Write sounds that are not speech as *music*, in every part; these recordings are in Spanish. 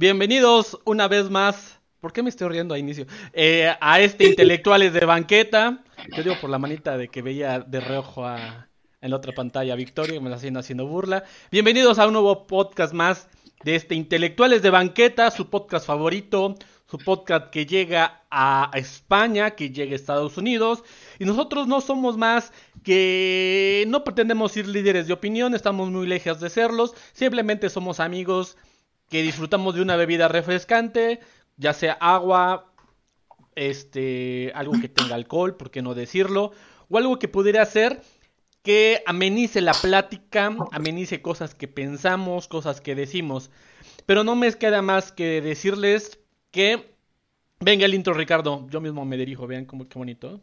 Bienvenidos una vez más. ¿Por qué me estoy riendo a inicio? Eh, a este Intelectuales de Banqueta. Yo digo por la manita de que veía de reojo a, en la otra pantalla a Victoria, me la haciendo haciendo burla. Bienvenidos a un nuevo podcast más de este Intelectuales de Banqueta, su podcast favorito, su podcast que llega a España, que llega a Estados Unidos. Y nosotros no somos más que no pretendemos ser líderes de opinión, estamos muy lejos de serlos, simplemente somos amigos que disfrutamos de una bebida refrescante, ya sea agua, este, algo que tenga alcohol, por qué no decirlo, o algo que pudiera ser que amenice la plática, amenice cosas que pensamos, cosas que decimos. Pero no me queda más que decirles que venga el intro, Ricardo. Yo mismo me dirijo, vean cómo qué bonito.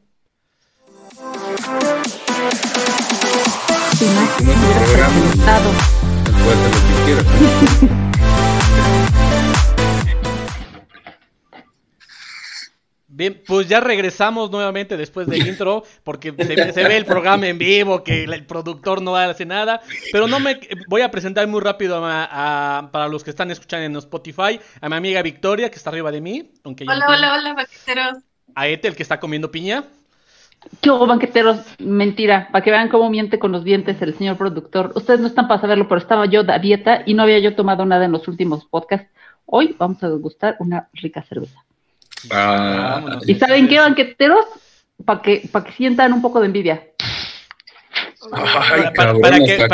*laughs* Bien, pues ya regresamos nuevamente después del *laughs* intro, porque se, ve el programa en vivo, que el, productor no hace nada, pero no me voy a presentar muy rápido para los que están escuchando en Spotify, a mi amiga Victoria, que está arriba de mí. Aunque hola, hola, hola, banqueteros. A Ete, el que está comiendo piña. ¿Qué banqueteros? Mentira, para que vean cómo miente con los dientes el señor productor. Ustedes no están para saberlo, pero estaba yo a dieta y no había yo tomado nada en los últimos podcasts. Hoy vamos a degustar una rica cerveza. Ah, ¿Y saben qué, banqueteros? Para que, para que sientan un poco de envidia. para, que,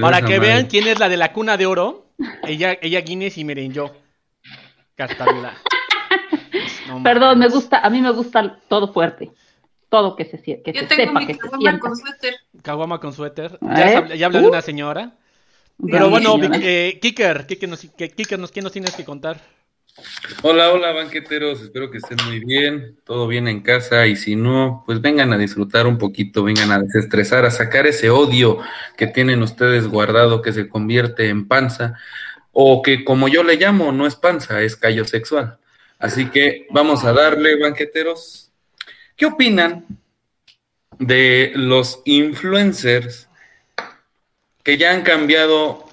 para, que vean quién es la de la cuna de oro, ella, ella Guinness y miren yo. *laughs* Perdón, me gusta, a mí me gusta todo fuerte. Todo que se, que yo se tengo sepa, mi que se sienta. con suéter. Caguama con suéter. Ya, ya habla de una señora. Pero bueno, eh, Kicker, Kicker, nos, Kicker nos, ¿quién nos tienes que contar? Hola, hola banqueteros, espero que estén muy bien, todo bien en casa y si no, pues vengan a disfrutar un poquito, vengan a desestresar, a sacar ese odio que tienen ustedes guardado que se convierte en panza o que como yo le llamo no es panza, es callo sexual. Así que vamos a darle banqueteros. ¿Qué opinan de los influencers que ya han cambiado,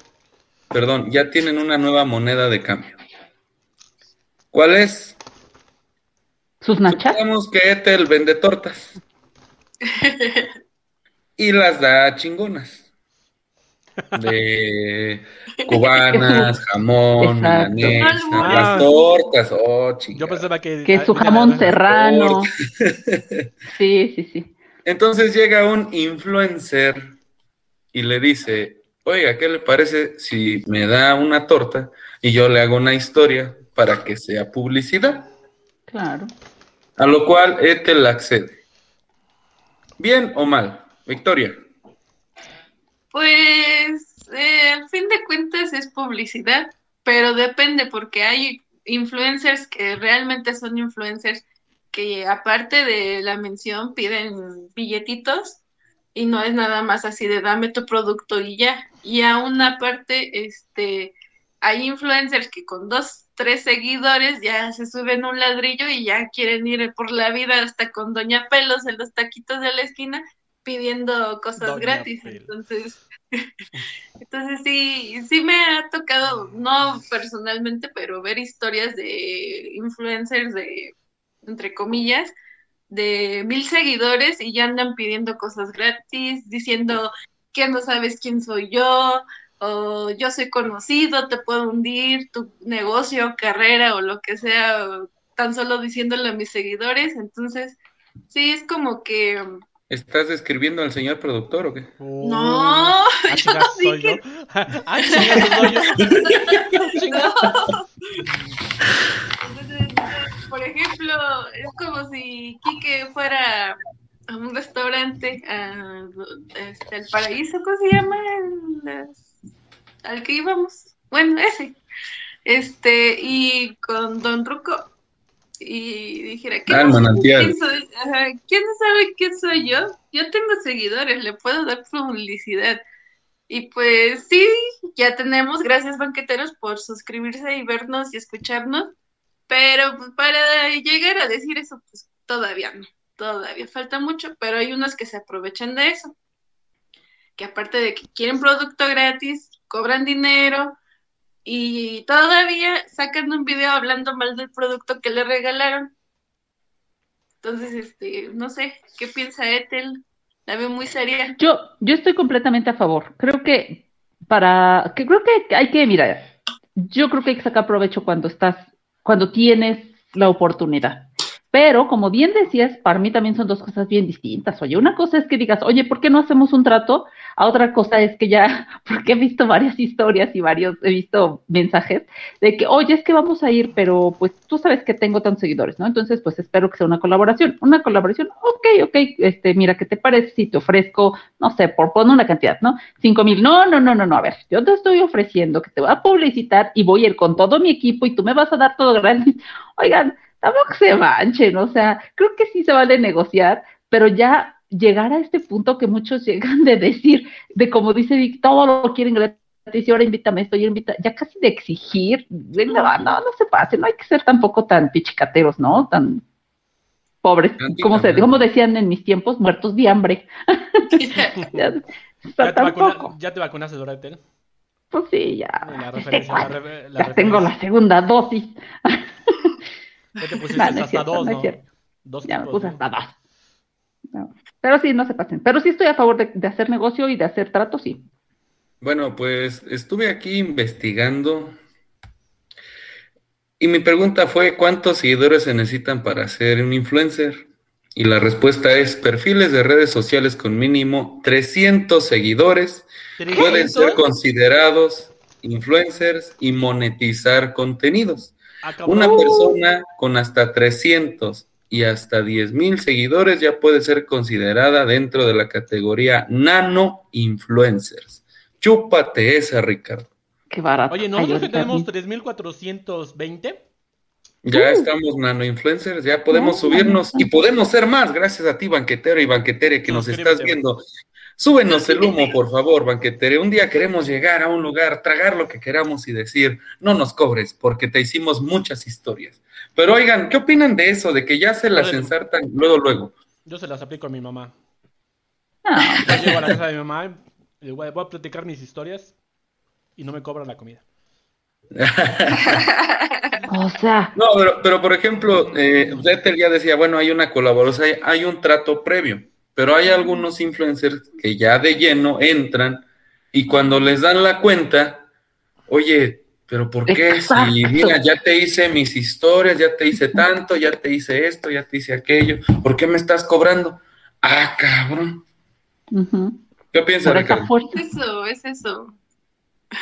perdón, ya tienen una nueva moneda de cambio? ¿Cuál es? ¿Sus nachas? Sabemos que Ethel vende tortas. *laughs* y las da chingonas. De *laughs* cubanas, jamón, milanesa, las tortas, oh, Yo pensaba que... Que su jamón serrano. *laughs* sí, sí, sí. Entonces llega un influencer y le dice, oiga, ¿qué le parece si me da una torta y yo le hago una historia para que sea publicidad. Claro. A lo cual Ethel accede. ¿Bien o mal? Victoria. Pues eh, al fin de cuentas es publicidad, pero depende porque hay influencers que realmente son influencers que aparte de la mención piden billetitos y no es nada más así de dame tu producto y ya. Y a una parte, este, hay influencers que con dos tres seguidores ya se suben un ladrillo y ya quieren ir por la vida hasta con Doña Pelos en los taquitos de la esquina pidiendo cosas gratis. Entonces, *laughs* entonces sí, sí me ha tocado, no personalmente, pero ver historias de influencers de, entre comillas, de mil seguidores y ya andan pidiendo cosas gratis, diciendo que no sabes quién soy yo, o yo soy conocido, te puedo hundir tu negocio, carrera o lo que sea, tan solo diciéndole a mis seguidores. Entonces, sí, es como que... ¿Estás describiendo al señor productor o qué? no, ah, yo *laughs* soy yo. Ah, soy yo. por ejemplo, es como si Quique fuera a un restaurante, a, este, el paraíso, ¿cómo se llama? Las al que íbamos, bueno, ese, este, y con Don Ruco, y dijera, ¿quién, ¿quién, soy? ¿quién sabe quién soy yo? Yo tengo seguidores, le puedo dar publicidad. Y pues sí, ya tenemos, gracias banqueteros por suscribirse y vernos y escucharnos, pero pues, para llegar a decir eso, pues todavía no, todavía falta mucho, pero hay unos que se aprovechan de eso, que aparte de que quieren producto gratis, cobran dinero y todavía sacan un video hablando mal del producto que le regalaron. Entonces, este, no sé, ¿qué piensa Ethel? La veo muy seria. Yo, yo estoy completamente a favor. Creo que para, que creo que hay que, mira, yo creo que hay que sacar provecho cuando estás, cuando tienes la oportunidad. Pero, como bien decías, para mí también son dos cosas bien distintas. Oye, una cosa es que digas, oye, ¿por qué no hacemos un trato? A otra cosa es que ya, *laughs* porque he visto varias historias y varios, he visto mensajes de que, oye, es que vamos a ir, pero pues tú sabes que tengo tantos seguidores, ¿no? Entonces, pues espero que sea una colaboración. Una colaboración, ok, ok, este, mira, ¿qué te parece si te ofrezco, no sé, por poner una cantidad, ¿no? Cinco mil, no, no, no, no, no, a ver, yo te estoy ofreciendo que te voy a publicitar y voy a ir con todo mi equipo y tú me vas a dar todo gratis. Oigan, tampoco se manchen, o sea, creo que sí se vale negociar, pero ya llegar a este punto que muchos *laughs* llegan de decir, de como dice Vic, todo lo quieren gratis y ahora invítame esto, y invita, ya casi de exigir, no, no, no se pase, no hay que ser tampoco tan pichicateros, ¿no? Tan pobres, como, se, como decían en mis tiempos, muertos de hambre. *laughs* ya, ¿Ya, te vacuna, ¿Ya te vacunaste, Dorete? Pues sí, ya. ya tengo la segunda dosis. ¿Qué te pusiste hasta dos, no? Dos ya me puse hasta dos. Pero sí, no se pasen. Pero sí estoy a favor de, hacer negocio y de hacer trato, sí. Bueno, pues estuve aquí investigando y mi pregunta fue, ¿cuántos seguidores se necesitan para ser un influencer? Y la respuesta es, perfiles de redes sociales con mínimo 300 seguidores pueden ser considerados influencers y monetizar contenidos. Una persona con hasta 300 y hasta 10 mil seguidores ya puede ser considerada dentro de la categoría nano influencers. Chúpate esa, Ricardo. Qué barato. Oye, nosotros que tenemos 3420. Ya uh. estamos nano influencers, ya podemos subirnos y podemos ser más, gracias a ti, banquetero y banquetere, que nos estás viendo. Súbenos el humo, por favor, banquetere. Un día queremos llegar a un lugar, tragar lo que queramos y decir, no nos cobres, porque te hicimos muchas historias. Pero oigan, ¿qué opinan de eso? De que ya se las ensartan luego, luego. Yo se las aplico a mi mamá. Ah. Yo llego a la casa de mi mamá, y voy a platicar mis historias y no me cobran la comida. *laughs* o sea. No, pero, por ejemplo, eh, ya decía, bueno, hay una colaboración, hay un trato previo. Pero hay algunos influencers que ya de lleno entran y cuando les dan la cuenta, oye, pero ¿por qué? Si mira, ya te hice mis historias, ya te hice tanto, ya te hice esto, ya te hice aquello, ¿por qué me estás cobrando? Ah, cabrón. ¿Qué piensas, Ricardo? Es eso, es eso. *laughs*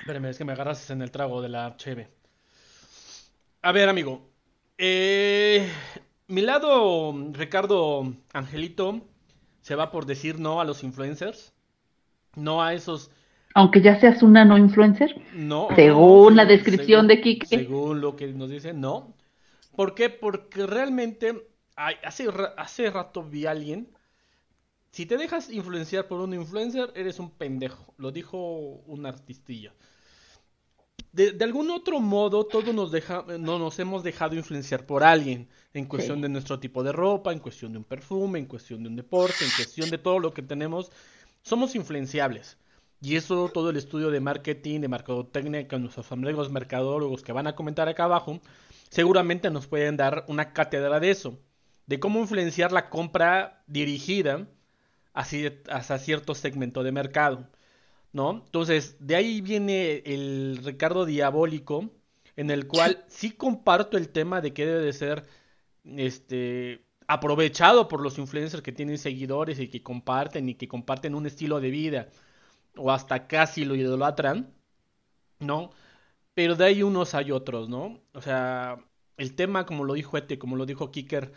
Espérame, es que me agarras en el trago de la cheve. A ver, amigo. Eh, mi lado, Ricardo Angelito, se va por decir no a los influencers, no a esos... Aunque ya seas un nano influencer. No. Según la descripción de Kike. Según lo que nos dice, no. ¿Por qué? Porque realmente hace, hace rato vi a alguien. Si te dejas influenciar por un influencer, eres un pendejo. Lo dijo un artistillo de, algún otro modo, todos nos, deja, no nos hemos dejado influenciar por alguien, en cuestión de nuestro tipo de ropa, en cuestión de un perfume, en cuestión de un deporte, en cuestión de todo lo que tenemos. Somos influenciables. Y eso todo el estudio de marketing, de mercadotecnia, con nuestros amigos mercadólogos que van a comentar acá abajo, seguramente nos pueden dar una cátedra de eso, de cómo influenciar la compra dirigida hacia, hacia cierto segmento de mercado. ¿No? Entonces, de ahí viene el Ricardo diabólico, en el cual *laughs* sí comparto el tema de que debe de ser este aprovechado por los influencers que tienen seguidores y que comparten y que comparten un estilo de vida o hasta casi lo idolatran, ¿no? Pero de ahí unos hay otros, ¿no? O sea, el tema, como lo dijo Ete, como lo dijo Kicker,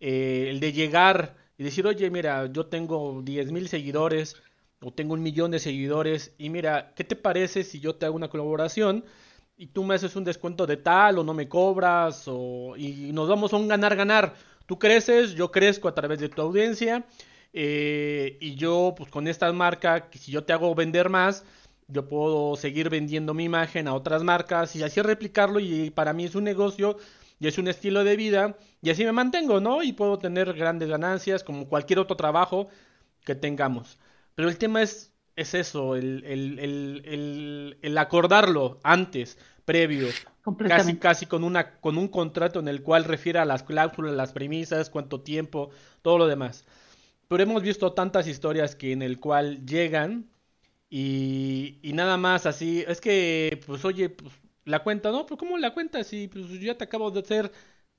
eh, el de llegar y decir, oye, mira, yo tengo 10 mil seguidores, o tengo un millón de seguidores y mira, ¿qué te parece si yo te hago una colaboración y tú me haces un descuento de tal o no me cobras o y nos vamos a un ganar-ganar? Tú creces, yo crezco a través de tu audiencia eh, y yo pues con esta marca, si yo te hago vender más, yo puedo seguir vendiendo mi imagen a otras marcas y así replicarlo y para mí es un negocio y es un estilo de vida y así me mantengo, ¿no? Y puedo tener grandes ganancias como cualquier otro trabajo que tengamos. Pero el tema es es eso, el, el, el, el, acordarlo antes, previo, casi casi con una con un contrato en el cual refiere a las cláusulas, las premisas, cuánto tiempo, todo lo demás. Pero hemos visto tantas historias que en el cual llegan y, y nada más así, es que pues oye, pues la cuenta, ¿no? Pero ¿cómo la cuenta si pues yo ya te acabo de hacer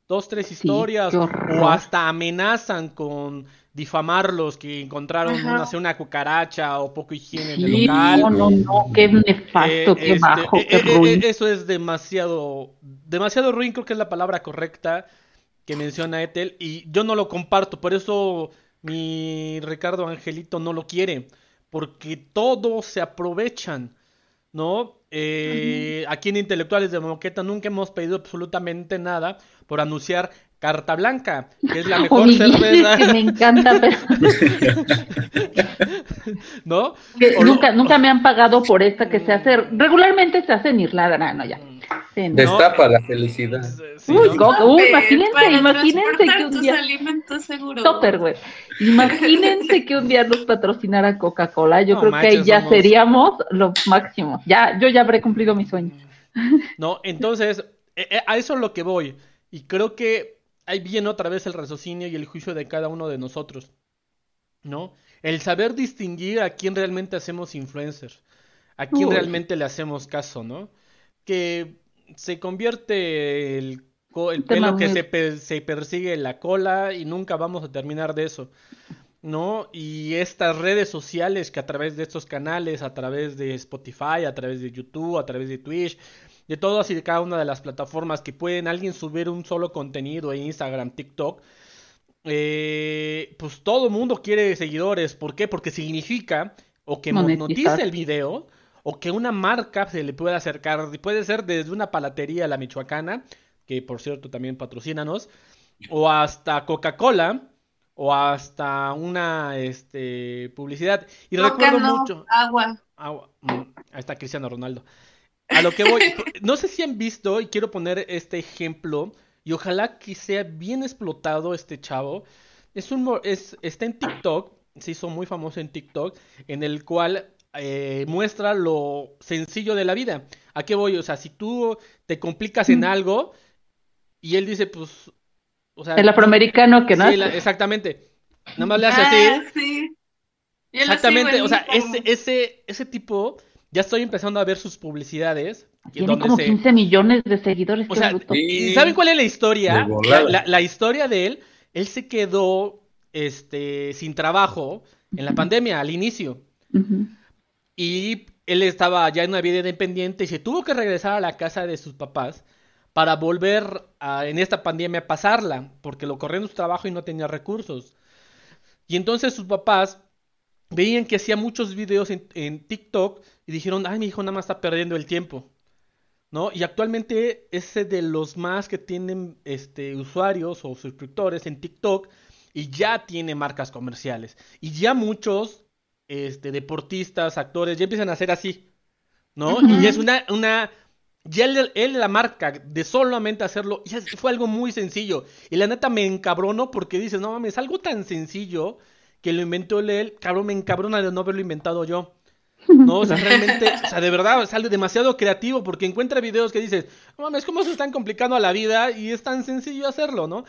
dos, tres historias o hasta amenazan con difamarlos que encontraron una, sé, una cucaracha o poco higiene en el local. no, no, no, qué nefasto, Eh, qué este, bajo, eh, qué eh, eh, eso es demasiado, demasiado ruin, creo que es la palabra correcta que menciona Ethel, y yo no lo comparto, por eso mi Ricardo Angelito no lo quiere, porque todos se aprovechan, ¿no? Eh, Aquí en Intelectuales de Moqueta nunca hemos pedido absolutamente nada por anunciar Carta Blanca, que es la *laughs* mejor cerveza, que me encanta, pero *laughs* ¿no? que nunca, nunca me han pagado por esta que se hace, regularmente se hace en Irlanda, no, no, ya. No. Destapa la felicidad. Sí, Uy, ¿no? go- imagínense, imagínense que un día... Topper, güey. Imagínense que un día nos patrocinara Coca-Cola. Yo No creo que ahí ya somos- seríamos lo máximo. Ya, yo ya habré cumplido mi sueño. *laughs* No, entonces, eh, eh, a eso es lo que voy. Y creo que ahí viene otra vez el raciocinio y el juicio de cada uno de nosotros. ¿No? El saber distinguir a quién realmente hacemos influencer, a quién Uy. realmente le hacemos caso, ¿no? Que se convierte el, el pelo que se, se persigue en la cola y nunca vamos a terminar de eso. ¿no? Y estas redes sociales que a través de estos canales, a través de Spotify, a través de YouTube, a través de Twitch, de todas y de cada una de las plataformas que pueden alguien subir un solo contenido en Instagram, TikTok, eh, pues todo el mundo quiere seguidores. ¿Por qué? Porque significa o que monetice el video o que una marca se le pueda acercar. Puede ser desde una palatería, la michoacana, que por cierto también patrocínanos, o hasta Coca-Cola, o hasta una este, publicidad. Y Coca recuerdo no, mucho. agua. Agua. Mm, ahí está Cristiano Ronaldo. A lo que voy, *laughs* no sé si han visto, y quiero poner este ejemplo, y ojalá que sea bien explotado este chavo. Es un, es, está en TikTok, se hizo muy famoso en TikTok, en el cual eh, muestra lo sencillo de la vida. ¿A qué voy? O sea, si tú te complicas en Mm. algo, y él dice, pues, o sea, El afroamericano que no. sí, la- exactamente. Nada más le hace Ah, así. sí. Lo Exactamente, o sea, ese, ese, ese tipo, ya estoy empezando a ver sus publicidades. Tiene donde como se- 15 millones de seguidores. O sea, bruto. ¿Y saben cuál es la historia? La, historia de él, él se quedó este, sin trabajo en la pandemia al inicio. Ujú. Y él estaba ya en una vida independiente y se tuvo que regresar a la casa de sus papás para volver a, en esta pandemia a pasarla, porque lo corrieron su trabajo y no tenía recursos. Y entonces sus papás veían que hacía muchos videos en, en TikTok y dijeron, ay, mi hijo nada más está perdiendo el tiempo. ¿No? Y actualmente es de los más que tienen este, usuarios o suscriptores en TikTok y ya tiene marcas comerciales. Y ya muchos este, deportistas, actores, ya empiezan a hacer así, ¿no? Y es una, una, ya él, él la marca de solamente hacerlo, ya fue algo muy sencillo. Y la neta me encabrono porque dices, no mames, algo tan sencillo que lo inventó él, cabrón, me encabrona de no haberlo inventado yo. No, o sea, realmente, o sea, de verdad, sale demasiado creativo porque encuentra videos que dices, no mames, ¿cómo se están complicando a la vida? Y es tan sencillo hacerlo, ¿no?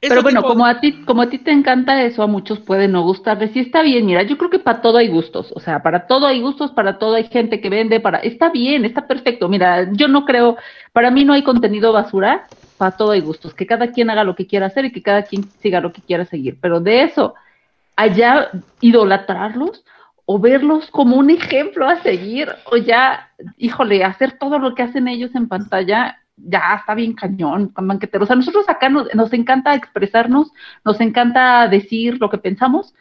Pero bueno, tipo- como a ti, como a ti te encanta eso, a muchos puede no gustarles. Sí está bien, mira, yo creo que para todo hay gustos. O sea, para todo hay gustos, para todo hay gente que vende, para, está bien, está perfecto. Mira, yo no creo, para mí no hay contenido basura, para todo hay gustos. Que cada quien haga lo que quiera hacer y que cada quien siga lo que quiera seguir. Pero de eso, allá idolatrarlos o verlos como un ejemplo a seguir, o ya, híjole, hacer todo lo que hacen ellos en pantalla, ya está bien cañón, banquetero. O sea, nosotros acá nos, nos encanta expresarnos, nos encanta decir lo que pensamos.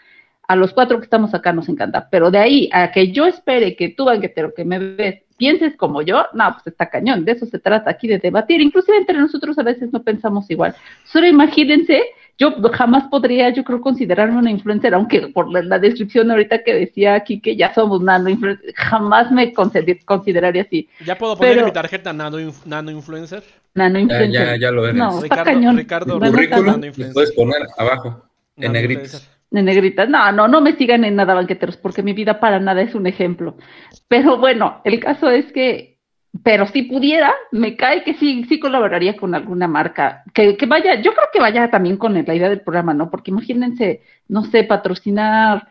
A los cuatro que estamos acá nos encanta, pero de ahí a que yo espere que tú, banquetero, que me ves, pienses como yo, no, pues está cañón. De eso se trata aquí de debatir. Inclusive entre nosotros a veces no pensamos igual. Solo imagínense, yo jamás podría, yo creo, considerarme una influencer, aunque por la, la descripción ahorita que decía aquí que ya somos nano influencer, jamás me consider- consideraría así. ¿Ya puedo poner pero- mi tarjeta nano, nano influencer? Nano Ya, influencer. ya, ya lo eres. No, está Ricardo- cañón. Ricardo Currículum no. no. lo puedes poner abajo, en Nano negritos. influencer. De negrita. No, no, no me sigan en nada, banqueteros, porque mi vida para nada es un ejemplo. Pero bueno, el caso es que, pero si pudiera, me cae que sí, sí colaboraría con alguna marca. Que, que vaya, yo creo que vaya también con la idea del programa, ¿no? Porque imagínense, no sé, patrocinar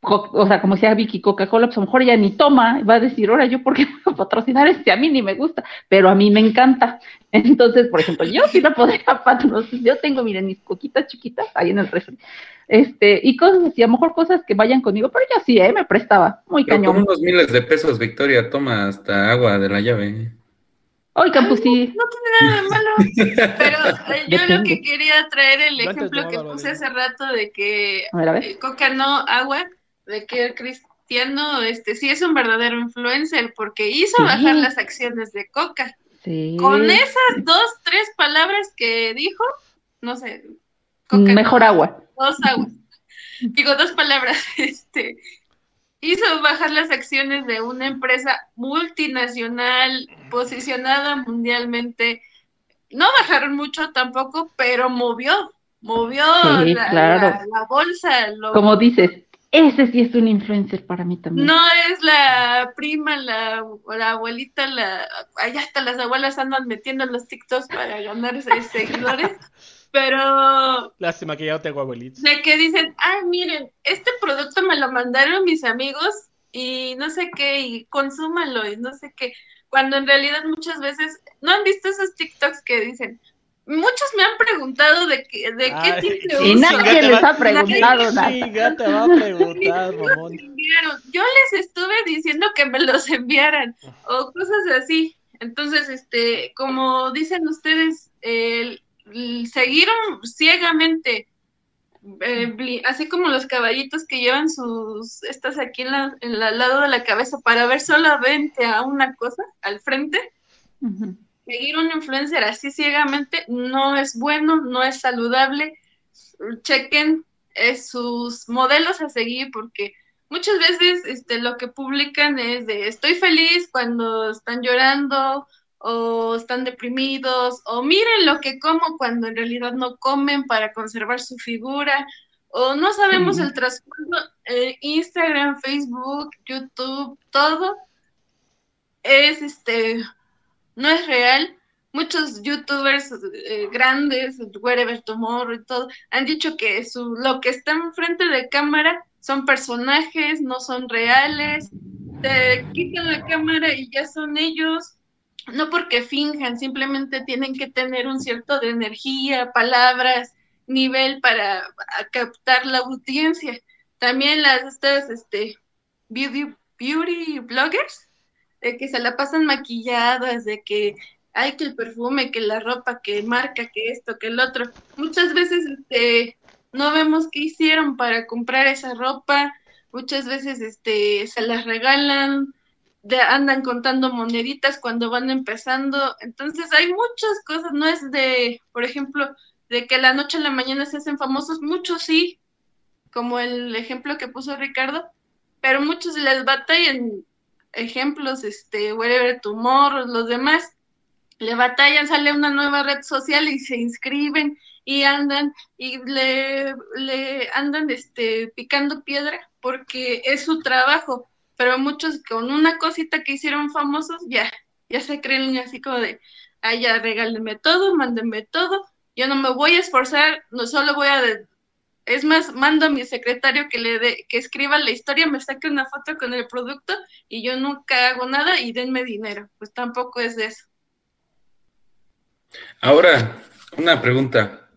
o sea, como decía Vicky, Coca-Cola, pues a lo mejor ya ni toma, va a decir, ahora yo por qué patrocinar este, a mí ni me gusta, pero a mí me encanta. *laughs* Entonces, por ejemplo, yo sí la podría *laughs* patrocinar, yo tengo, miren, mis coquitas chiquitas ahí en el refri, este, y cosas así, a lo mejor cosas que vayan conmigo, pero yo sí, ¿eh? me prestaba, muy pero cañón. Con unos miles de pesos, Victoria, toma hasta agua de la llave. Hoy, Campus, sí. No tiene nada de malo. *laughs* Pero eh, yo lo que quería traer el ejemplo que puse hace rato de que Coca no agua, de que el cristiano, este, sí es un verdadero influencer porque hizo bajar las acciones de Coca. Con esas dos, tres palabras que dijo, no sé. Mejor agua. Dos aguas. Digo, dos palabras, *laughs* este, hizo bajar las acciones de una empresa multinacional posicionada mundialmente. No bajaron mucho tampoco, pero movió, movió la, bolsa. Como dices, ese sí es un influencer para mí también. No es la prima, la, la abuelita, la, allá hasta las abuelas andan metiendo los TikToks para ganar seguidores. *laughs* Pero. Lástima que ya no tengo abuelitos. De que dicen, ay, miren, este producto me lo mandaron mis amigos y no sé qué, y consúmalo y no sé qué. Cuando en realidad muchas veces, ¿no han visto esos TikToks que dicen, muchos me han preguntado de, qué, de qué tipo Y nadie les ha preguntado nada. te va a preguntar, *laughs* Yo les estuve diciendo que me los enviaran o cosas así. Entonces, este, como dicen ustedes, el, seguir ciegamente, eh, así como los caballitos que llevan sus, estas aquí en, la, en el lado de la cabeza para ver solamente a una cosa al frente. Seguir un influencer así ciegamente no es bueno, no es saludable. Chequen eh, sus modelos a seguir porque muchas veces este, lo que publican es de estoy feliz cuando están llorando o están deprimidos o miren lo que como cuando en realidad no comen para conservar su figura o no sabemos el trasfondo. Eh, Instagram, Facebook, YouTube, todo es este no es real. Muchos youtubers eh, grandes, Wherever Tomorrow y todo, han dicho que su, lo que está enfrente de cámara son personajes, no son reales. Te quitan la cámara y ya son ellos. No porque finjan, simplemente tienen que tener un cierto de energía, palabras, nivel para captar la audiencia. También las estas este beauty, beauty bloggers de que se la pasan maquilladas, de que hay que el perfume, que la ropa, que marca, que esto, que el otro. Muchas veces este, no vemos qué hicieron para comprar esa ropa, muchas veces este, se las regalan, de, andan contando moneditas cuando van empezando. Entonces hay muchas cosas, no es de, por ejemplo, de que la noche a la mañana se hacen famosos, muchos sí, como el ejemplo que puso Ricardo, pero muchos les batallan ejemplos, este, Wherever Tomorrow, los demás, le batallan, sale una nueva red social y se inscriben y andan y le, le andan este, picando piedra porque es su trabajo, pero muchos con una cosita que hicieron famosos ya, ya se creen así como de, ay, ya regálenme todo, mándenme todo, yo no me voy a esforzar, no solo voy a es más, mando a mi secretario que le dé, que escriba la historia, me saque una foto con el producto y yo nunca hago nada y denme dinero. Pues tampoco es de eso. Ahora, una pregunta.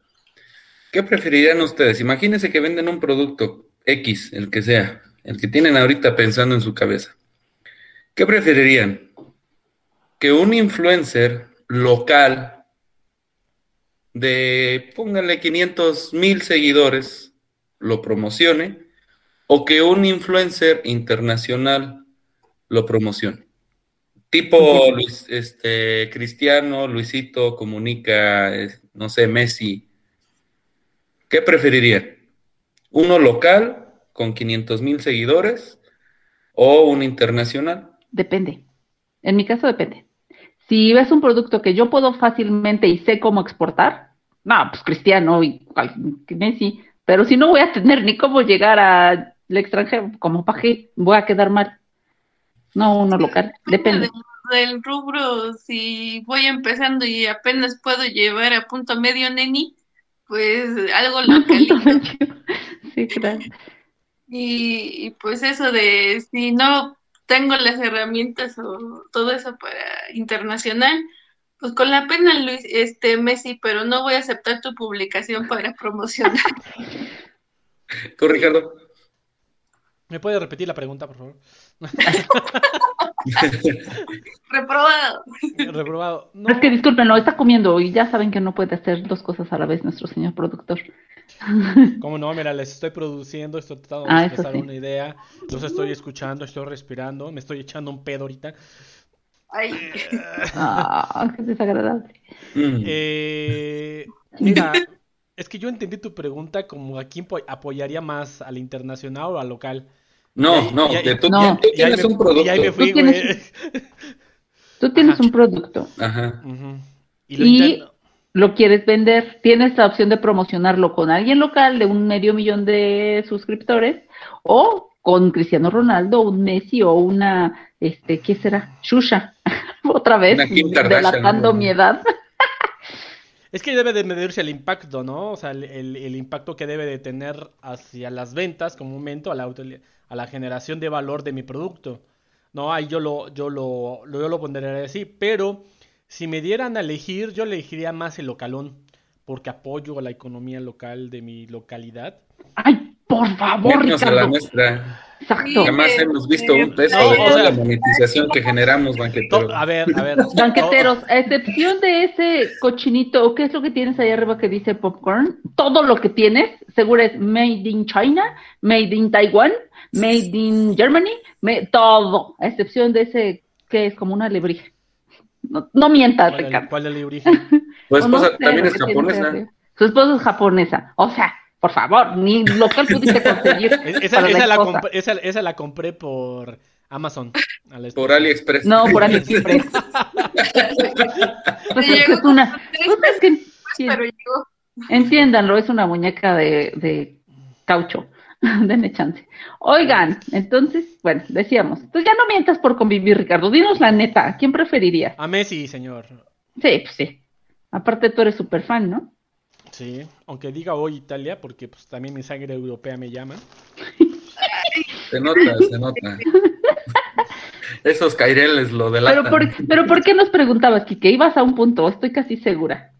¿Qué preferirían ustedes? Imagínense que venden un producto X, el que sea, el que tienen ahorita pensando en su cabeza. ¿Qué preferirían? Que un influencer local de, pónganle 500 mil seguidores, lo promocione, o que un influencer internacional lo promocione. Tipo Luis, este, Cristiano, Luisito, comunica, no sé, Messi. ¿Qué preferirían? ¿Uno local con 500 mil seguidores o un internacional? Depende. En mi caso depende. Si ves un producto que yo puedo fácilmente y sé cómo exportar, no, pues Cristiano y Messi, Pero si no voy a tener ni cómo llegar al extranjero, como para qué voy a quedar mal. No uno local, depende. Del, del rubro, si voy empezando y apenas puedo llevar a punto medio neni, pues algo *laughs* localito. sí, claro. Y, y pues eso de si no tengo las herramientas o todo eso para internacional, pues con la pena Luis, este Messi, pero no voy a aceptar tu publicación para promocionar. *laughs* ¿Tú, Ricardo? ¿Me puede repetir la pregunta, por favor? *laughs* *laughs* Reprobado. Reprobado. No, Es que disculpen, lo está comiendo y ya saben que no puede hacer dos cosas a la vez nuestro señor productor. *laughs* ¿Cómo no? Mira, les estoy produciendo, estoy tratando de Ah, expresar sí. una idea, los estoy escuchando, estoy respirando, me estoy echando un pedo ahorita. Ay, *laughs* Ah, qué desagradable. Mm. Eh, mira, es que yo entendí tu pregunta como a quién po- apoyaría más, al internacional o al local. No, no, tú, tienes me- un producto. Y ahí me fui, Tú tienes- Ajá. un producto Ajá. Y lo y intento- lo quieres vender, tienes la opción de promocionarlo con alguien local de un medio millón de suscriptores o con Cristiano Ronaldo, un Messi o una, este, ¿qué será? Shusha. *laughs* Otra vez, delatando mi edad. *laughs* Es que debe de medirse el impacto, ¿no? O sea, el, el- el impacto que debe de tener hacia las ventas como aumento a la, a la generación de valor de mi producto. No, ahí yo lo, yo lo, yo lo pondría así, pero si me dieran a elegir, yo elegiría más el localón, porque apoyo a la economía local de mi localidad. Ay, por favor, Menos a la Ricardo. nuestra. Exacto. Jamás hemos visto un peso No, de o toda sea- la monetización que generamos, To- banquetero. a ver, a ver. *laughs* Banqueteros, a excepción de ese cochinito, ¿o qué es lo que tienes ahí arriba que dice popcorn? Todo lo que tienes, seguro es made in China, made in Taiwán, made in Germany, todo, a excepción de ese que es como una alebrija. No, no mientas, ¿Cuál, Ricardo. cuál origen? *laughs* Tu no esposa sé Pues, también es japonesa. Su esposa es japonesa. O sea, por favor, ni local pudiste *laughs* conseguir. Es- Esa, esa la compré, esa, esa la compré por Amazon. Por. AliExpress. No, por AliExpress. *laughs* Pues es que es una. pues es que- pero llegó. Entiéndanlo, es una muñeca de, de caucho. *laughs* Denme chance. Oigan, entonces, bueno, decíamos, pues ya no mientas por convivir, Ricardo. Dinos la neta, ¿a quién preferirías? A Messi, señor. Sí, pues sí. Aparte tú eres súper fan, ¿no? Sí, aunque diga hoy Italia, porque pues también mi sangre europea me llama. Se nota, se nota. Esos caireles lo Pero delatan. por, pero ¿por qué nos preguntabas, Kike? Ibas a un punto, estoy casi segura.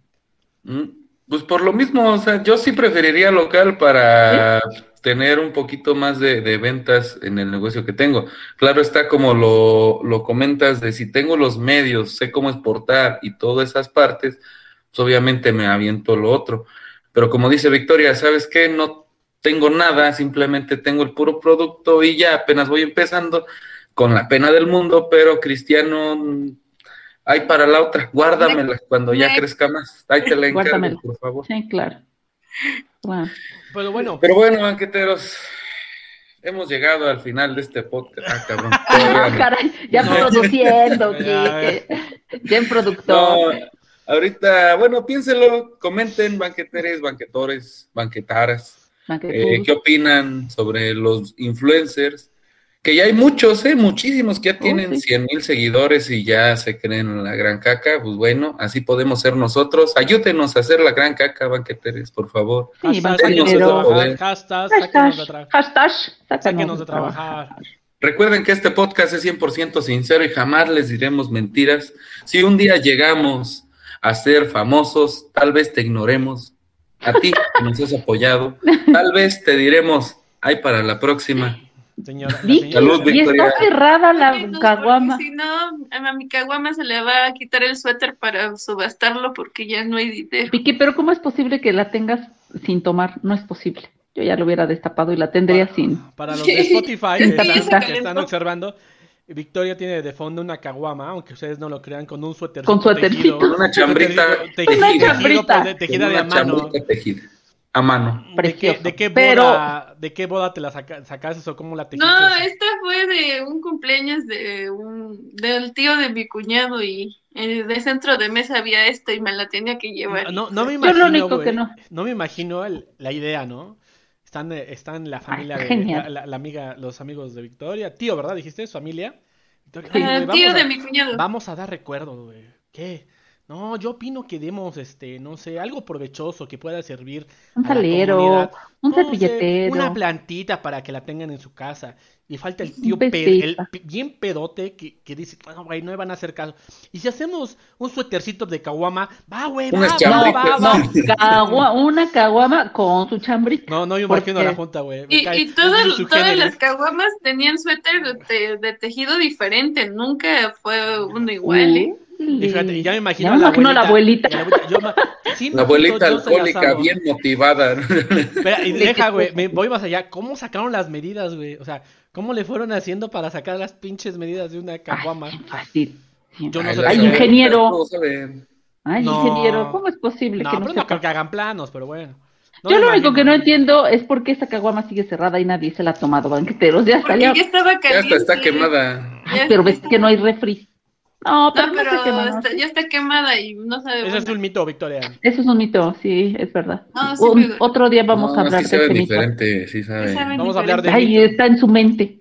Mm, Pues por lo mismo, o sea, yo sí preferiría local para tener un poquito más de, de ventas en el negocio que tengo. Claro está como lo, lo comentas de si tengo los medios, sé cómo exportar y todas esas partes, pues obviamente me aviento lo otro. Pero como dice Victoria, ¿sabes qué? No tengo nada, simplemente tengo el puro producto y ya apenas voy empezando con la pena del mundo, pero Cristiano, mm, hay para la otra, guárdamela cuando ya crezca más. Ahí te la encargo, por favor. Sí, claro. Wow. Pero bueno, Pero bueno, banqueteros, hemos llegado al final de este podcast. Ah, cabrón. *laughs* Ah, caray, ya No. produciendo, *laughs* Ya. Ya en No, productor. Ahorita, bueno, piénselo, comenten, banqueteres, banquetores, banquetaras. Eh, ¿Qué opinan sobre los influencers? Que ya hay muchos, ¿eh? Muchísimos que ya Oh, tienen sí. 100 mil seguidores y ya se creen la gran caca. Pues bueno, así podemos ser nosotros. Ayúdenos a hacer la gran caca, banqueteres, por favor. Sí, banqueteros. sáquenos de trabajar, hashtag, Hashtag, sáquenos de trabajar. hashtag, Sáquenos de trabajar. Recuerden que este podcast es 100% sincero y jamás les diremos mentiras. Si un día llegamos a ser famosos, tal vez te ignoremos. A ti que nos has apoyado, tal vez te diremos, ay, para la próxima. Señora, Salud, Y Victoria. está cerrada la caguama. Si no, a mi caguama se le va a quitar el suéter para subastarlo porque ya no hay dinero. Piqui, pero ¿cómo es posible que la tengas sin tomar? No es posible. Yo ya lo hubiera destapado y la tendría para, sin. para los *laughs* de Spotify que están, que están observando, Victoria tiene de fondo una caguama, aunque ustedes no lo crean, con un suétercito Con suétercito. tejido. Una chambrita tejido, Una chambrita. tejida de a mano. tejida, a mano. ¿De qué, de qué Pero- boda, de qué boda te la saca- sacaste o cómo la tejiste? No, esta fue de un cumpleaños de un del tío de mi cuñado y eh, de centro de mesa había esto y me la tenía que llevar. No, no me Yo imagino, lo único güey, que no. me imagino el- la idea, ¿no? Están, eh, están la familia Ay, de la, la- la amiga, los amigos de Victoria. Tío, ¿verdad? ¿Dijiste su familia? Victoria, tío a- de mi cuñado. Vamos a dar recuerdos, güey. ¿Qué? No, yo opino que demos, este, no sé, algo provechoso que pueda servir Un a la salero, comunidad. un No sé, una plantita para que la tengan en su casa. Y falta el tío pe- el bien pedote que, que dice, bueno, güey, no me van a hacer caso. Y si hacemos un suétercito de caguama, va, güey, va, va, va, va. No, cagua- una caguama con su chambrita. No, no, yo imagino a la junta, güey. Y, cae- y todas, todas las caguamas tenían suéter de, te- de tejido diferente, nunca fue uno igual, ¿eh? Y fíjate, ya me imagino, Ya me imagino a la abuelita. la abuelita, yo ma- sí me La abuelita siento yo soy alcohólica, bien motivada. *laughs* Espera, y De deja, güey, me voy más allá. ¿Cómo sacaron las medidas, güey? O sea, ¿cómo le fueron haciendo para sacar las pinches medidas de una caguama? Ay, fácil. Yo no Ay, sé. ingeniero. Ay, No. ingeniero, ¿cómo es posible No, que no pero no sepa? creo que hagan planos, pero bueno. No Yo lo único que no entiendo es por qué esta caguama sigue cerrada y nadie se la ha tomado, banqueteros. Ya está, ya. ya estaba Ya está quemada. Ay, Ya pero ves está- que no hay refri. No, pero, no pero está- ya está quemada y no sabe Ese es un mito, Victoria. Eso es un mito, sí, es verdad. No, sí, Un- pero- otro día vamos No, a hablar sí de ese saben mito. diferente, sí saben Vamos a hablar de-. Ay, está en su mente.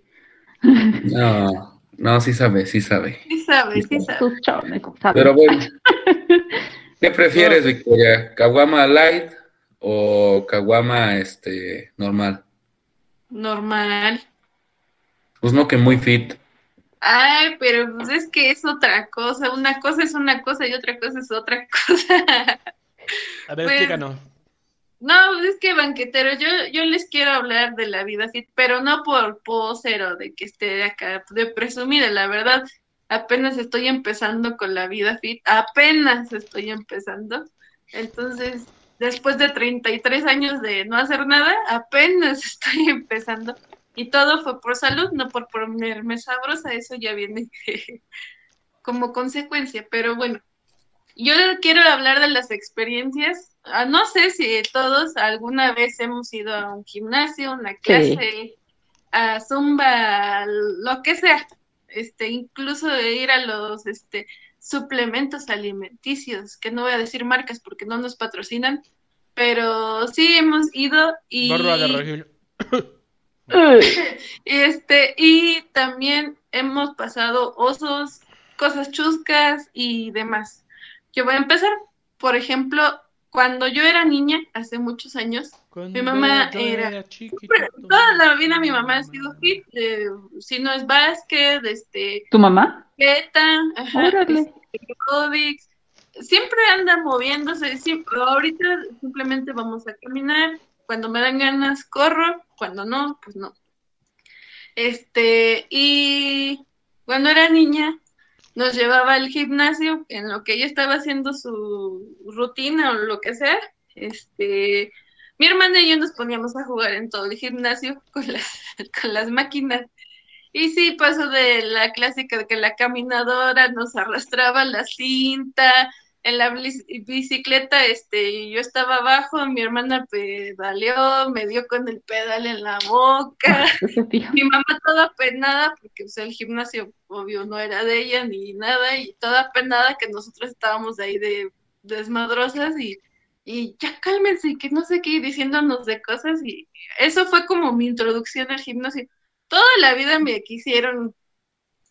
No, no, sí sabe, sí sabe. Sí sabe, sí sabe. ¿sabes? Pero bueno, *laughs* ¿qué prefieres, Victoria? ¿Caguama light o caguama este normal? Normal. Pues no que muy fit. Ay, pero pues es que es otra cosa. Una cosa es una cosa y otra cosa es otra *laughs* cosa. A ver, Pues- explícanos. No, es que banquetero, yo, yo les quiero hablar de la vida fit, pero no por posero, de que esté acá de presumida, la verdad, apenas estoy empezando con la vida fit, apenas estoy empezando. Entonces, después de 33 años de no hacer nada, apenas *laughs* estoy empezando. Y todo fue por salud, no por ponerme sabrosa, eso ya viene *laughs* como consecuencia, pero bueno. Yo quiero hablar de las experiencias. Ah, no sé si todos alguna vez hemos ido a un gimnasio, una clase, a zumba, lo que sea. Este, incluso de ir a los este suplementos alimenticios, que no voy a decir marcas porque no nos patrocinan, pero sí hemos ido y Barra de. *coughs* este, y también hemos pasado osos, cosas chuscas y demás. Yo voy a empezar, por ejemplo, cuando yo era niña, hace muchos años, Cuando mamá era- chiquitito. toda la vida mi mamá ha sido fit, eh, si no es básquet, este, ¿Tu mamá? beta, ajá, este, siempre anda moviéndose, siempre, ahorita simplemente vamos a caminar, cuando me dan ganas corro, cuando no, pues no. Este, y cuando era niña nos llevaba al gimnasio, en lo que ella estaba haciendo su rutina o lo que sea, este, mi hermana y yo nos poníamos a jugar en todo el gimnasio *laughs* con las, con las máquinas. Y sí, pasó de la clásica de que la caminadora nos arrastraba la cinta, en la bicicleta, este, yo estaba abajo, mi hermana pedaleó, me dio con el pedal en la boca, tío. mi mamá toda penada, porque pues, el gimnasio, obvio, no era de ella ni nada, y toda penada que nosotros estábamos ahí de desmadrosas y, y ya cálmense, y que no sé qué, diciéndonos de cosas, y eso fue como mi introducción al gimnasio. Toda la vida me quisieron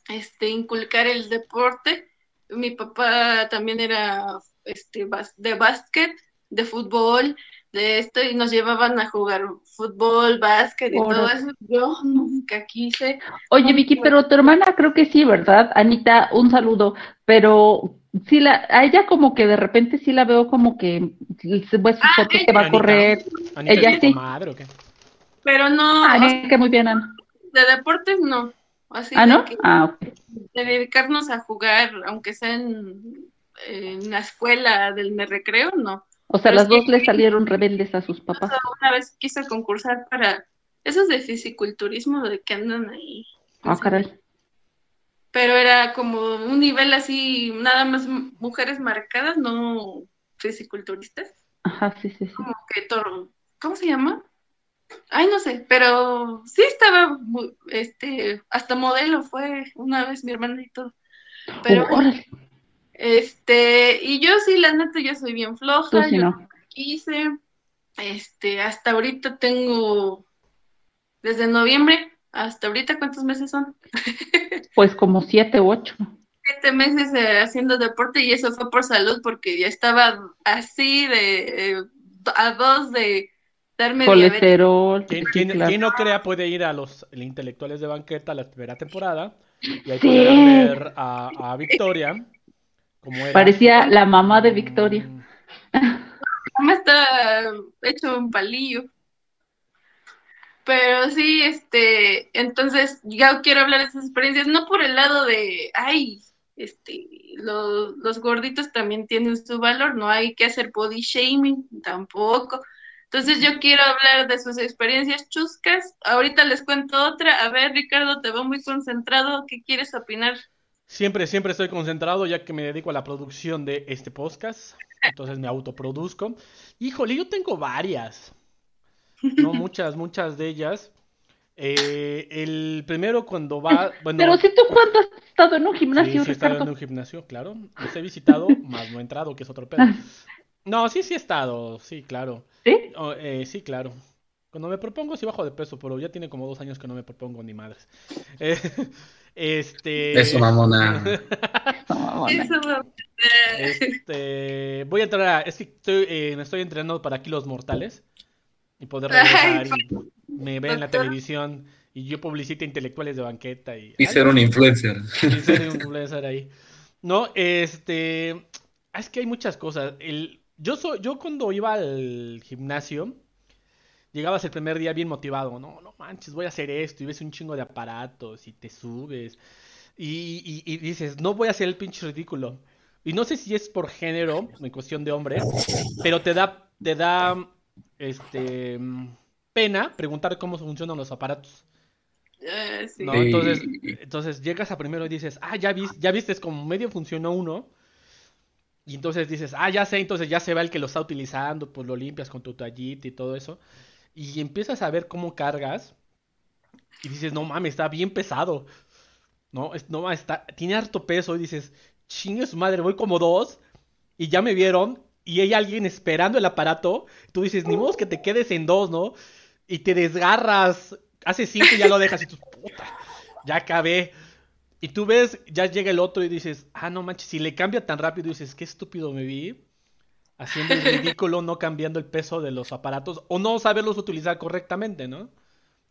este, inculcar el deporte. Mi papá también era este, de básquet, de fútbol, de esto, y nos llevaban a jugar fútbol, básquet y todo eso. Yo nunca quise. Oye, Vicky, pero tu hermana creo que sí, ¿verdad? Anita, un saludo, pero sí la, a ella como que de repente sí la veo como que sus Ah, que va a correr. Anita, Ella ¿es tu sí. madre o qué? Pero no, Ah, o sea, que muy bien, Ana. de deportes no. Así Ah, de ¿no? que- Ah, ok. de dedicarnos a jugar, aunque sea en, en la escuela del me recreo, no. O sea, Pero las es que- dos le salieron rebeldes a sus papás. Una vez quise concursar para esos de fisiculturismo de que andan ahí. Ah, caray. Pero era como un nivel así, nada más mujeres marcadas, no fisiculturistas. Ajá, sí, sí, sí. Como que toro, ¿cómo se llama? Ay, no sé, pero sí estaba, este, hasta modelo fue una vez mi hermana y todo. Pero Oh, Este, y yo sí, la neta, yo soy bien floja, sí yo no. quise, Este, hasta ahorita tengo, desde noviembre hasta ahorita, ¿cuántos meses son? *laughs* Pues como siete u ocho. Siete meses eh, haciendo deporte y eso fue por salud porque ya estaba así de eh, a dos de. Colesterol. Quien- claro. quien no crea puede ir a los intelectuales de banqueta la primera temporada y ahí Sí. ver a, a Victoria como era. Parecía la mamá de Victoria. Mm, me está hecho un palillo. Pero sí, este, entonces yo quiero hablar de esas experiencias, no por el lado de, ay, este, los, los gorditos también tienen su valor, no hay que hacer body shaming tampoco. Entonces yo quiero hablar de sus experiencias chuscas. Ahorita les cuento otra. A ver, Ricardo, te veo muy concentrado. ¿Qué quieres opinar? Siempre, siempre estoy concentrado ya que me dedico a la producción de este podcast. Entonces me autoproduzco. Híjole, yo tengo varias. No *laughs* muchas, muchas de ellas. Eh, el primero cuando va, bueno, Pero si tú cuando has estado en un sí, gimnasio, sí he estado en un gimnasio, claro. Los he visitado, más no he entrado, que es otro pedo. *laughs* No, sí, sí he estado, sí, claro. ¿Sí? Oh, eh, sí, claro. Cuando me propongo sí bajo de peso, pero ya tiene como dos años que no me propongo ni madres. *laughs* Eh, este. Eso, mamona. *laughs* No, mamona. Eso, Este, voy a entrar a, es que estoy, eh, me estoy entrenando para kilos mortales y poder Ay, regresar y me ven en la televisión y yo publicite intelectuales de banqueta y, Y ser un influencer. y ser un *laughs* influencer ahí. No, este, es que hay muchas cosas. El, yo soy, yo cuando iba al gimnasio, llegabas el primer día bien motivado, no, no manches, voy a hacer esto, y ves un chingo de aparatos y te subes y, y- y dices, no voy a hacer el pinche ridículo. Y no sé si es por género, en cuestión de hombres, pero te da, te da, este, pena preguntar cómo funcionan los aparatos. Sí. No, Sí. entonces, entonces llegas a primero y dices, ah, ya viste, ya viste, es como medio funcionó uno. Y entonces dices, ah, ya sé, entonces ya se va el que lo está utilizando, pues lo limpias con tu toallita y todo eso. Y empiezas a ver cómo cargas. Y dices, no mames, está bien pesado. No, es, no está, tiene harto peso. Y dices, chingue su madre, voy como dos. Y ya me vieron. Y hay alguien esperando el aparato. Tú dices, ni modo que te quedes en dos, ¿no? Y te desgarras. Hace cinco y ya lo dejas. Y tú, puta, ya acabé. Y tú ves, ya llega el otro y dices, ah, no manches, si le cambia tan rápido, dices, qué estúpido me vi. Haciendo el ridículo, no cambiando el peso de los aparatos o no saberlos utilizar correctamente, ¿no?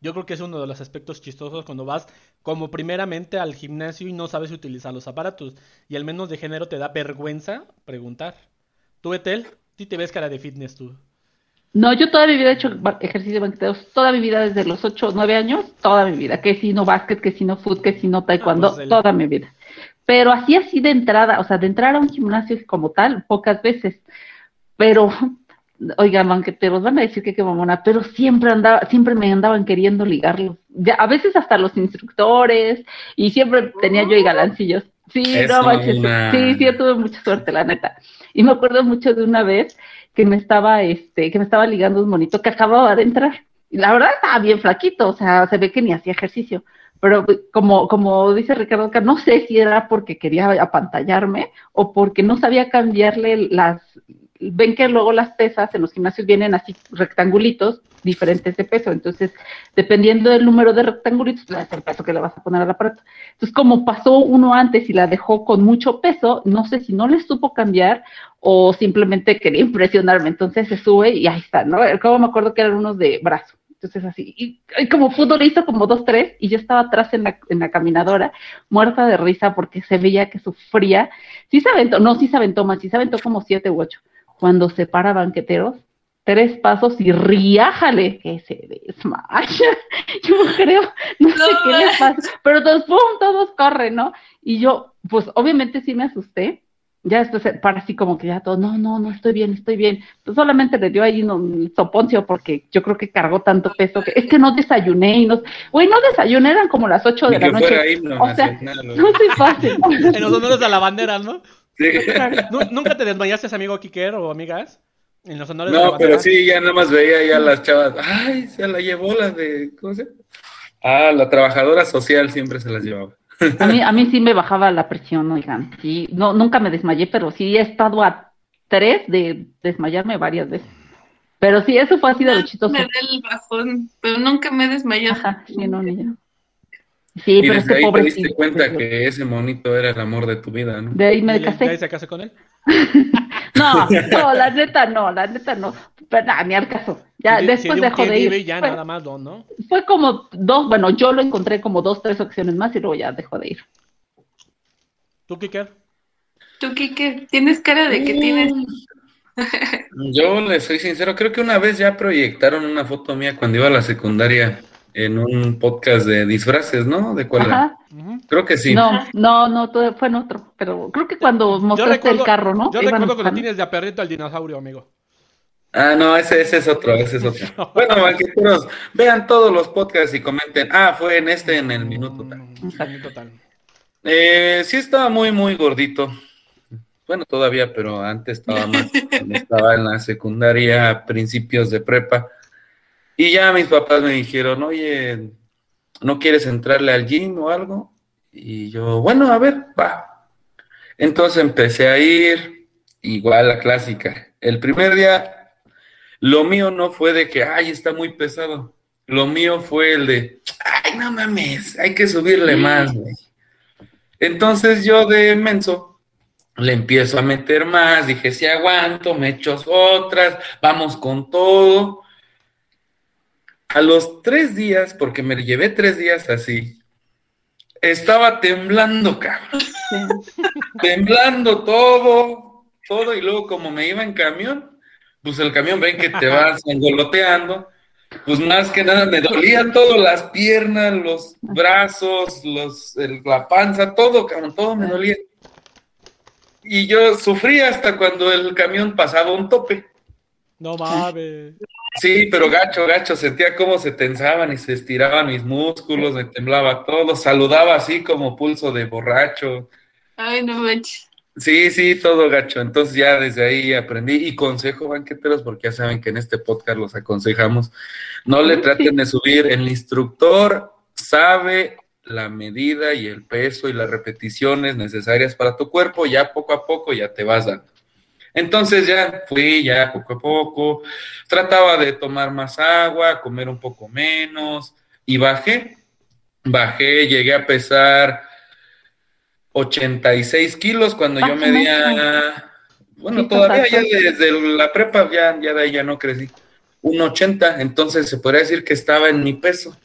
Yo creo que es uno de los aspectos chistosos cuando vas como primeramente al gimnasio y no sabes utilizar los aparatos. Y al menos de género te da vergüenza preguntar. ¿Tú, Etel? Sí te ves cara de fitness tú. No, yo toda mi vida he hecho ejercicio de banqueteros, toda mi vida, desde los 8 o 9 años, toda mi vida, que si no básquet, que si no fútbol, que si no taekwondo, pues el- toda mi vida. Pero así, así de entrada, o sea, de entrar a un gimnasio como tal, pocas veces. Pero, *laughs* oigan, banqueteros, van a decir que qué mamona, pero siempre andaba, siempre me andaban queriendo ligarlos. Ya, a veces hasta los instructores, y siempre tenía yo y galancillos. Sí, Eso, no manches, mamona. sí, sí, yo tuve mucha suerte, la neta. Y me acuerdo mucho de una vez que me estaba, este, que me estaba ligando un monito que acababa de entrar. Y la verdad estaba bien flaquito, o sea, se ve que ni hacía ejercicio. Pero como, como dice Ricardo, Car- no sé si era porque quería apantallarme o porque no sabía cambiarle las, ven que luego las pesas en los gimnasios vienen así rectangulitos, diferentes de peso. Entonces, dependiendo del número de rectangulitos, pues es el peso que le vas a poner al aparato. Entonces, como pasó uno antes y la dejó con mucho peso, no sé si no le supo cambiar o simplemente quería impresionarme. Entonces se sube y ahí está, ¿no? Como me acuerdo que eran unos de brazo. Entonces así, y, y como pudo, le hizo como dos, tres, y yo estaba atrás en la, en la caminadora, muerta de risa porque se veía que sufría. Sí se aventó, no, sí se aventó más, sí se aventó como siete u ocho. Cuando se para banqueteros, tres pasos y riájale, que se desmaya. *laughs* Yo creo, no sé No qué le pasa, pero todos, pum, todos corren, ¿no? Y yo, pues obviamente sí me asusté. Ya después se para así como que ya todo, no, no, no, estoy bien, estoy bien. Pues solamente le dio ahí un soponcio porque yo creo que cargó tanto peso que es que no desayuné y no, güey, no desayuné, eran como las ocho de Ni la que fuera noche. himno O sea, nacional, No ¿no? soy fácil. *laughs* En los honores a la bandera, ¿no? Sí. *laughs* ¿Nu- ¿Nunca te desmayaste, amigo Kiker o amigas? En los honores de la No, pero sí, ya nada más veía ya las chavas. Ay, se la llevó la de. ¿Cómo se llama? Ah, la trabajadora social siempre se las llevaba. A mí, a mí sí me bajaba la presión, oigan. Sí, no, nunca me desmayé, pero sí he estado a tres de desmayarme varias veces. Pero sí, eso fue así de lo chistoso. Me da el bajón, pero nunca me he desmayado. Ajá, sí, no, ni yo. Sí, y pero desde este ahí pobre te diste cuenta sí, que ese monito era el amor de tu vida, ¿no? De ahí me ¿Y ya- casé. ya se casó con él? *laughs* No, no, la *laughs* neta no, la neta no. Pero nada, ni al caso. Ya después dejó que de ir. ya Fue, nada más, ¿no? ¿no? fue como dos, bueno, yo lo encontré como dos, tres opciones más y luego ya dejó de ir. ¿Tú, Kiker? ¿Tú, Kike? Tienes cara de que tienes... Yo le soy sincero, creo que una vez ya proyectaron una foto mía cuando iba a la secundaria en un podcast de disfraces, ¿no? ¿De cuál era? Creo que sí. No, no, no, todo fue en otro. Pero creo que cuando mostraste el carro, ¿no? Yo recuerdo que lo tienes de aperrito al dinosaurio, amigo. Ah, no, ese, ese es otro, ese es otro. *laughs* Bueno, banqueteros, vean todos los podcasts y comenten. Ah, fue en este, en el minuto tal. Mm, minuto tal. Eh, sí estaba muy, muy gordito. Bueno, todavía, pero antes estaba más. estaba en la secundaria, a principios de prepa. Y ya mis papás me dijeron, oye, ¿no quieres entrarle al gym o algo? Y yo, bueno, a ver, va. Entonces empecé a ir, igual la clásica. El primer día, lo mío no fue de que, ay, está muy pesado. Lo mío fue el de, ay, no mames, hay que subirle más, güey. Entonces yo de menso le empiezo a meter más, dije, si aguanto, me echo otras, vamos con todo. A los tres días, porque me llevé tres días así, estaba temblando, cabrón, Sí. temblando todo, todo, y luego como me iba en camión, pues el camión ven que te vas engoloteando, pues más que nada me dolían todo, las piernas, los brazos, los, el- la panza, todo, cabrón, todo me dolía. Y yo sufría hasta cuando el camión pasaba un tope. No mames. Sí, pero gacho, gacho, sentía cómo se tensaban y se estiraban mis músculos, me temblaba todo, saludaba así como pulso de borracho. Ay, no manches. Sí, sí, todo gacho. Entonces ya desde ahí aprendí y consejo banqueteros, porque ya saben que en este podcast los aconsejamos, no le traten de subir, el instructor sabe la medida y el peso y las repeticiones necesarias para tu cuerpo, ya poco a poco ya te vas dando. Entonces ya fui, ya poco a poco, trataba de tomar más agua, comer un poco menos y bajé, bajé, llegué a pesar 86 kilos cuando yo Ah, medía, bueno, todavía ya desde la prepa ya, ya de ahí ya no crecí, un 80, entonces se podría decir que estaba en mi peso,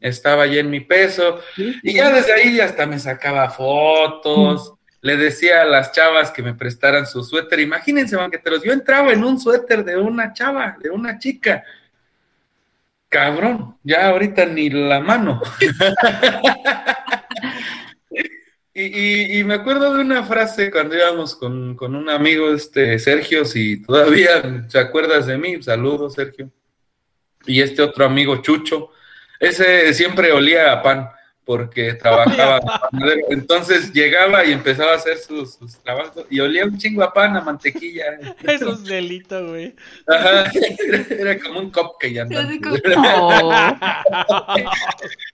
estaba ya en mi peso, y ya desde ahí hasta me sacaba fotos, le decía a las chavas que me prestaran su suéter, imagínense, banqueteros, yo entraba en un suéter de una chava, de una chica, cabrón, ya ahorita ni la mano. *laughs* Y, me acuerdo de una frase cuando íbamos con, con un amigo, este Sergio, si todavía te acuerdas de mí, saludos Sergio. Y este otro amigo Chucho, ese siempre olía a pan porque *laughs* trabajaba. Entonces llegaba y empezaba a hacer sus, sus trabajos y olía un chingo a pan, a mantequilla. *laughs* Eso es delito, güey. Ajá, era, era como un cupcake andante. Oh,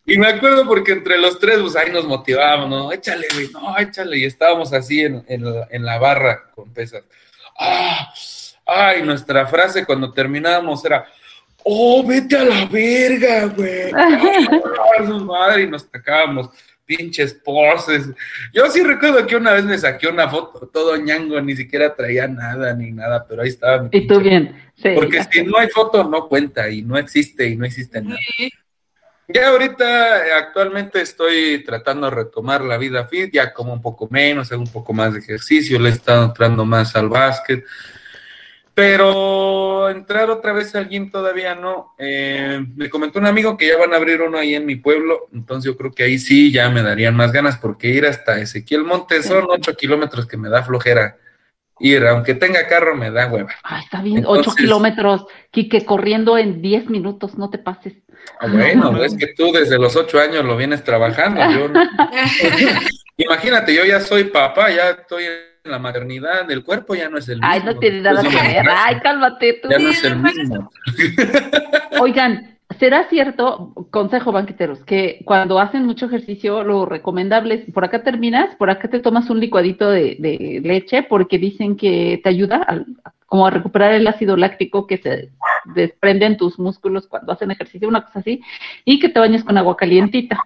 Y me acuerdo porque entre los tres, pues ahí nos motivábamos, ¿no? Échale, güey, no, échale. Y estábamos así en, en la, en la barra con pesas. ¡Ah! Ay, nuestra frase cuando terminábamos era, ¡Oh, vete a la verga, güey! *laughs* ¡Ah, madre! Y nos sacábamos pinches poses. Yo sí recuerdo que una vez me saqué una foto todo ñango, ni siquiera traía nada ni nada, pero ahí estaba mi y tú bien. Sí, Porque si no hay foto, no cuenta y no existe y no existe nada. Sí. Ya ahorita, eh, actualmente estoy tratando de retomar la vida fit, ya como un poco menos, hago un poco más de ejercicio, le he estado entrando más al básquet, pero entrar otra vez al gym todavía no. Eh, me comentó un amigo que ya van a abrir uno ahí en mi pueblo, entonces yo creo que ahí sí ya me darían más ganas, porque ir hasta Ezequiel Montes son ocho kilómetros que me da flojera ir, aunque tenga carro me da hueva. Ay, está bien, ocho kilómetros, Quique, corriendo en diez minutos, no te pases. Ah, Bueno, no. es que tú desde los ocho años lo vienes trabajando. Yo no- *laughs* Imagínate, yo ya soy papá, ya estoy la maternidad, el cuerpo ya no es el mismo. Ay, no tiene nada que ver. Ay, cálmate tú. Ya no es el mismo. *laughs* *laughs* Oigan, ¿será cierto, consejo banqueteros, que cuando hacen mucho ejercicio, lo recomendable es, por acá terminas, por acá te tomas un licuadito de, de leche, porque dicen que te ayuda al- como a recuperar el ácido láctico que se desprende en tus músculos cuando hacen ejercicio, una cosa así, y que te bañes con agua calientita.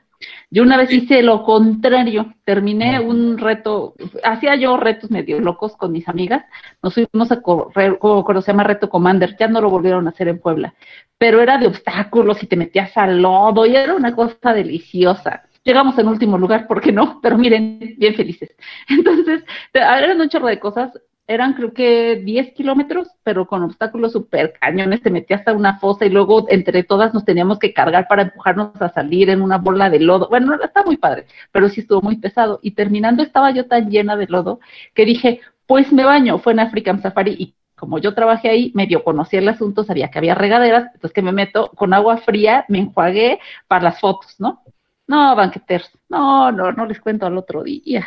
Yo una vez hice lo contrario, terminé un reto, hacía yo retos medio locos con mis amigas, nos fuimos a correr, como se llama Reto Commander, ya no lo volvieron a hacer en Puebla, pero era de obstáculos y te metías al lodo y era una cosa deliciosa. Llegamos en último lugar, ¿por qué no? Pero miren, bien felices. *laughs* Entonces, eran un chorro de cosas eran creo que 10 kilómetros, pero con obstáculos súper cañones, te metías hasta una fosa y luego entre todas nos teníamos que cargar para empujarnos a salir en una bola de lodo. Bueno, está muy padre, pero sí estuvo muy pesado. Y terminando estaba yo tan llena de lodo que dije, pues me baño. Fue en African Safari y como yo trabajé ahí, medio conocía el asunto, sabía que había regaderas, entonces que me meto con agua fría, me enjuagué para las fotos, ¿no? No, banqueteros, no, no, no les cuento al otro día.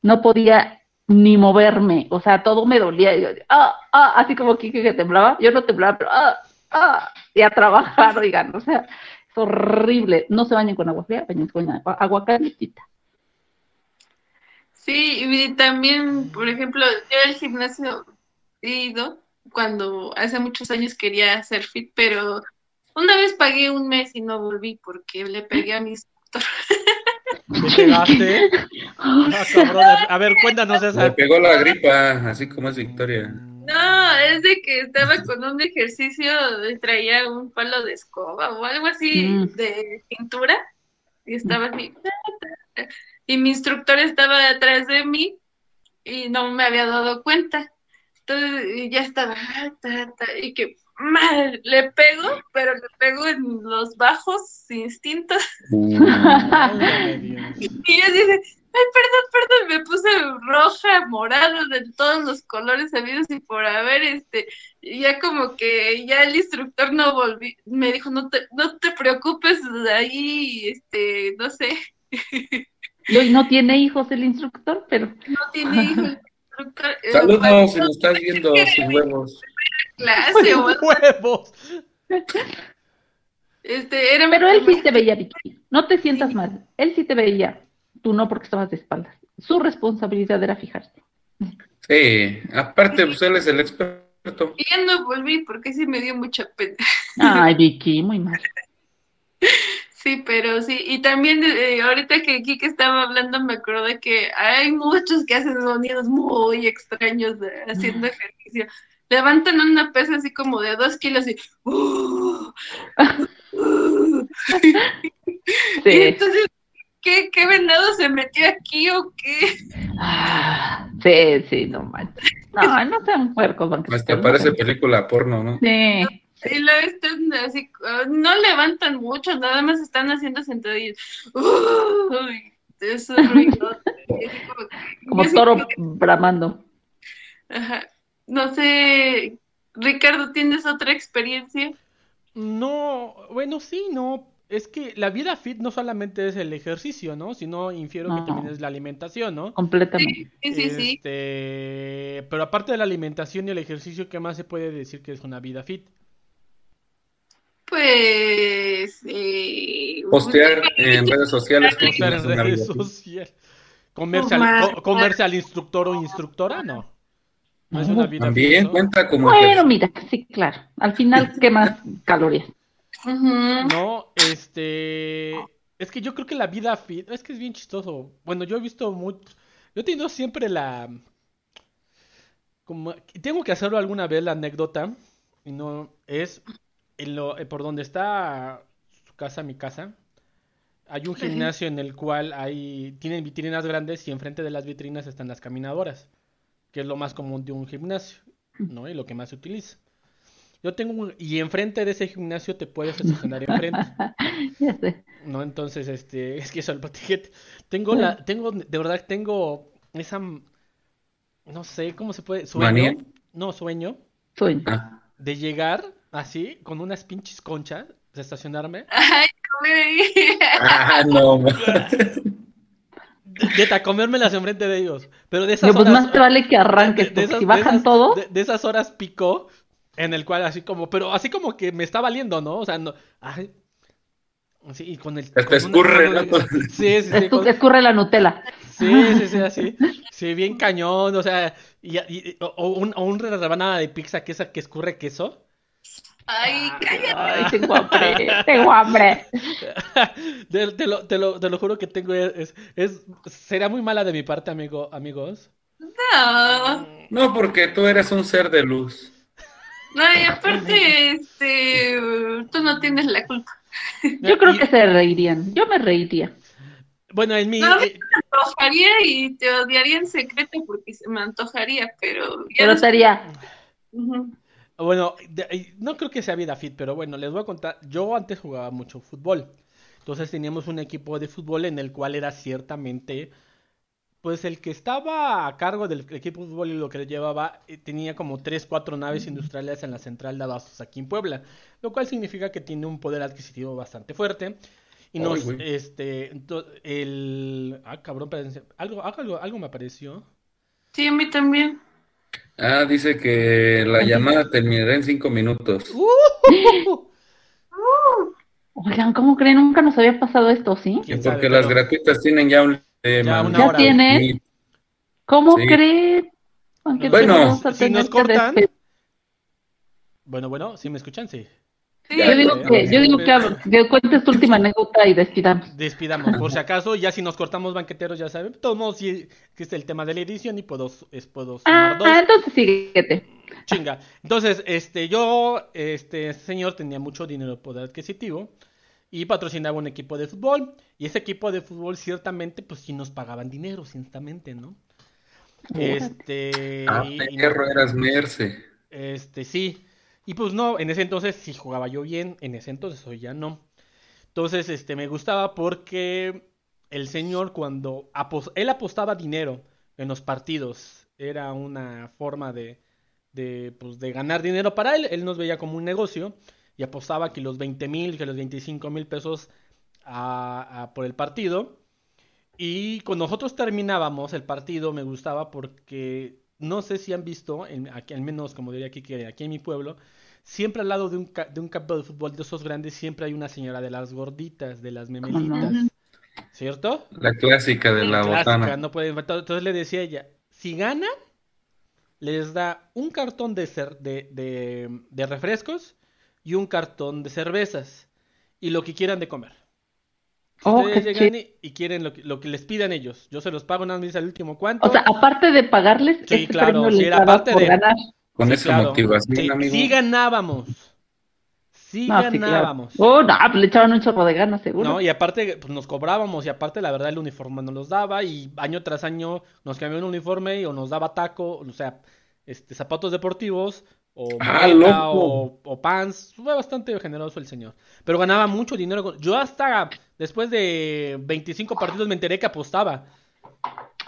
No podía ni moverme, o sea, todo me dolía, ah, ah, así como Kike que temblaba, yo no temblaba, pero ah, ah, y a trabajar, *laughs* oigan, o sea, es horrible, no se bañen con agua fría, bañen con agua, calientita. Sí, y también, por ejemplo, yo al gimnasio he ido cuando hace muchos años quería hacer fit, pero una vez pagué un mes y no volví porque le pegué a mi *laughs* pegaste? *laughs* Ah, a ver, cuéntanos esa. Me pegó la gripa, así como es Victoria. No, es de que estaba con un ejercicio, traía un palo de escoba o algo así mm. de cintura y estaba así. Y mi instructor estaba detrás de mí y no me había dado cuenta. Entonces ya estaba, y que mal, le pego, pero le pego en los bajos instintos. *laughs* y yo dije, ay, perdón, perdón, me puse roja, morada, de todos los colores sabidos y por haber, este, ya como que ya el instructor no volví, me dijo, no te, no te preocupes, ahí, este, no sé. Y hoy no tiene hijos el instructor, pero. No tiene hijos el instructor. Saludos, si nos estás viendo sus huevos clase. huevos. Este, era Pero él sí te veía, Vicky. No te sientas mal. Él sí te veía. Tú no, porque estabas de espaldas. Su responsabilidad era fijarse. Sí, aparte, pues él es el experto. Y ya no volví porque sí me dio mucha pena. Ay, *laughs* Vicky, muy mal. Sí, pero sí, y también eh, ahorita que Kike estaba hablando me acordé que hay muchos que hacen sonidos muy extraños haciendo ejercicio levantan una pesa así como de dos kilos y, uh, entonces, ¿qué, ¿qué venado se metió aquí o qué? Ah, sí, sí, no manches. No, no sean puercos. Hasta parece película porno, ¿no? Sí. Y lo están así, ah, no levantan mucho, nada más están haciendo sentadillas. Uy, eso ruido. *laughs* como, como toro bramando. Ajá. No sé, Ricardo, ¿tienes otra experiencia? No, bueno, sí, no. Es que la vida fit no solamente es el ejercicio, ¿no? Sino infiero que también es la alimentación, ¿no? Completamente. Sí, sí, sí. Este... Pero aparte de la alimentación y el ejercicio, ¿qué más se puede decir que es una vida fit? Pues... Eh... Postear en redes sociales. Postear en redes sociales. Comerse al instructor o instructora, no. También cuenta como. Bueno, mira, sí, claro. Al final quemas calorías. No, este. Es que yo creo que la vida fit. Es que es bien chistoso. Bueno, yo he visto mucho. Yo he tenido siempre la. Como. Tengo que hacerlo alguna vez la anécdota. Y no. Es. En lo... Eh, por donde está su casa, mi casa. Hay un gimnasio en el cual hay. Tienen vitrinas grandes y enfrente de las vitrinas están las caminadoras que es lo más común de un gimnasio, ¿no? Y lo que más se utiliza. Yo tengo un, y enfrente de ese gimnasio te puedes *laughs* estacionar enfrente. *laughs* ya sé. No, entonces, este, *laughs* es que eso el patiquete. Tengo la, tengo, de verdad tengo esa, no sé, ¿cómo se puede? Sueño. No, sueño. Sueño. Ah. De llegar así, con unas pinches conchas, de estacionarme. Ay, ah, no. Neta, comérmelas enfrente de ellos. Pero de esas pues más te vale que arranques, de, si bajan todo. De, esas horas picó, en el cual así como, pero así como que me está valiendo, ¿no? O sea, no. Sí, y con el. Con escurre, de-. Sí, sí, sí. Escu- con- Escurre la Nutella. Sí, sí, sí, así. Sí, bien cañón, o sea, y, y- o, o un, o una rebanada de pizza que esa que escurre queso. Ay, cállate. Ay, tengo hambre, tengo hambre. *laughs* Te, te lo, te, lo, te lo juro que tengo es, es será muy mala de mi parte, amigo, amigos. No. No, porque tú eres un ser de luz. No, y aparte, este, tú no tienes la culpa. Yo creo que se reirían. Yo me reiría. Bueno, en mi No, eh, Me antojaría y te odiaría en secreto porque se me antojaría, pero ya Pero estaría. Ujú. Bueno, de- eh, no creo que sea vida fit, pero bueno, les voy a contar. Yo antes jugaba mucho fútbol. Entonces teníamos un equipo de fútbol en el cual era ciertamente pues el que estaba a cargo del equipo de fútbol y lo que le llevaba eh, tenía como 3, 4 naves industriales en la central de abastos aquí en Puebla, lo cual significa que tiene un poder adquisitivo bastante fuerte. Y Ay, nos, güey. este, el, ah, cabrón, algo, algo, algo me apareció. Sí, a mí también. Ah, dice que la llamada terminará en cinco minutos. ¡Uh! *laughs* Oigan, ¿cómo creen? Nunca nos había pasado esto, ¿sí? Porque las Pero- gratuitas tienen ya un eh, Ya ¿Ya tienen? Sí. ¿Cómo Sí. creen? Aunque Bueno, si nos cortan. Bueno, bueno, ¿sí me escuchan? Sí. Sí, Yo digo que, yo digo que, que cuentes tu última anécdota y despidamos. Despidamos, por si acaso, ya si nos cortamos banqueteros, ya saben. De Todos modos, sí, que es el tema de la edición y puedo, es, puedo sumar Ah, dos. entonces síguete. Chinga. Entonces, este, yo, este señor tenía mucho dinero poder adquisitivo y patrocinaba un equipo de fútbol. Y ese equipo de fútbol, ciertamente, pues sí nos pagaban dinero, ciertamente, ¿no? Este. Ah, y- y- perro, eras Merce. este, sí. Y pues no, en ese entonces sí jugaba yo bien, en ese entonces hoy ya no. Entonces, este, me gustaba porque el señor cuando apos- él apostaba dinero en los partidos, era una forma de, de, pues, de ganar dinero para él, él nos veía como un negocio y apostaba que los 20 mil, que los 25 mil pesos a- a- por el partido. Y cuando nosotros terminábamos el partido me gustaba porque no sé si han visto, en- aquí, al menos como diría aquí, que aquí en mi pueblo, siempre al lado de un, ca- de un campo de fútbol de esos grandes siempre hay una señora de las gorditas, de las no? memelitas, ¿cierto? La clásica de la Clásica, botana. no puede- entonces le decía a ella, si gana, les da un cartón de, cer- de, de- de refrescos y un cartón de cervezas y lo que quieran de comer. Oh, ustedes llegan y, y quieren lo que, lo que les pidan ellos, yo se los pago nada más me dice al último cuánto. O sea, aparte de pagarles, Sí, este claro, premio sí, les era daba parte por de- ganar. Con Sí, esa claro. motivación, Sí, amigo. sí ganábamos. Sí No, sí, claro. ganábamos. Oh, no, pues le echaban un chorro de ganas, seguro. No, y aparte pues, nos cobrábamos y aparte la verdad el uniforme nos los daba y año tras año nos cambiaban un uniforme y o nos daba taco, o sea, este zapatos deportivos o Ah, o, o pants, fue bastante generoso el señor. Pero ganaba mucho dinero. con- Yo hasta después de 25 partidos me enteré que apostaba.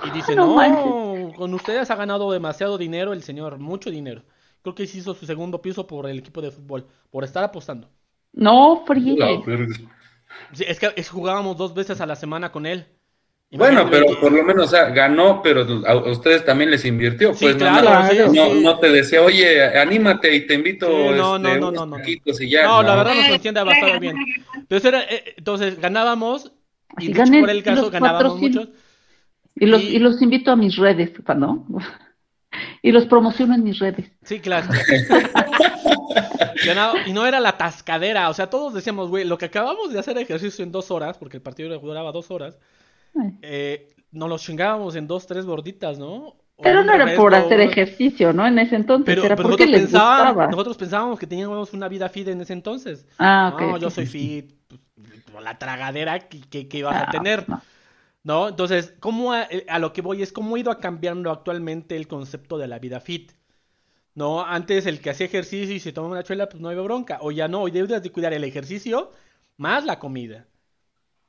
Y dice, Ah, no no, con ustedes ha ganado demasiado dinero el señor, mucho dinero. Creo que sí hizo su segundo piso por el equipo de fútbol, por estar apostando. No. Sí, es que es- jugábamos dos veces a la semana con él. Bueno, pero por lo menos, o sea, ganó, pero a, ustedes también les invirtió, Sí, pues no, claro, no, sí, no, sí. no te decía, oye, anímate y te invito Sí, no, no, este, no, unos no, no. y ya. No, la verdad nos entiende bastante bien. Entonces, era, eh, entonces ganábamos, y ganen por el caso, los ganábamos muchos. Y los, Y- y los invito a mis redes, ¿no? *laughs* Y los promociono en mis redes. Sí, claro. Y no era la tascadera, o sea, todos decíamos, güey, lo que acabamos de hacer ejercicio en dos horas, porque el partido duraba dos horas. Eh, nos lo chingábamos en dos, tres gorditas, ¿no? O Pero no era por hacer ejercicio, ¿no? En ese entonces, Pero, era pero porque nosotros, les pensábamos, gustaba. nosotros pensábamos que teníamos una vida fit en ese entonces. Ah, ok. No, yo soy fit, pues, la tragadera que, que, que ibas Ah, a tener. no. ¿No? Entonces, ¿cómo a, eh, a lo que voy es cómo ha ido cambiando actualmente el concepto de la vida fit? ¿No? Antes el que hacía ejercicio y se tomaba una chela, pues no había bronca. O ya no, hoy debes de cuidar el ejercicio más la comida.